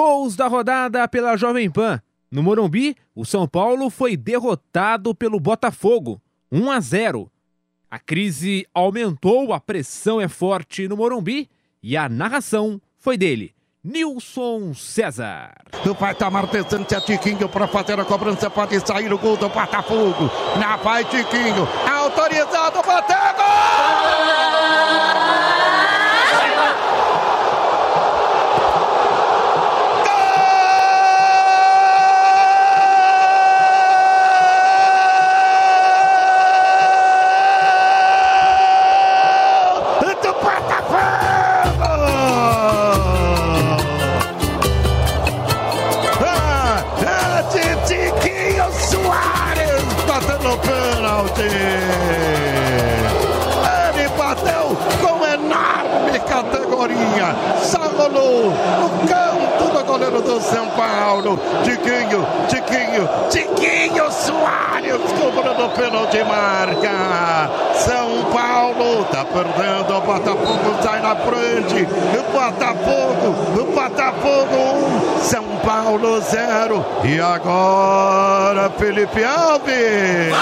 Gols da rodada pela Jovem Pan. No Morumbi, o São Paulo foi derrotado pelo Botafogo, 1 a 0. A crise aumentou, a pressão é forte no Morumbi e a narração foi dele, Nilson César. Vai estar martesante a Tiquinho para fazer a cobrança, pode sair o gol do Botafogo. Na vai Tiquinho, autorizado, bateu Ele bateu com enorme categoria. Salolou no canto do goleiro do São Paulo. Tiquinho, Tiquinho, Tiquinho Soares cobrando pênalti marca. São Paulo tá perdendo. O Botafogo sai na frente. O Botafogo, o Botafogo 1, São Paulo 0. E agora Felipe Alves.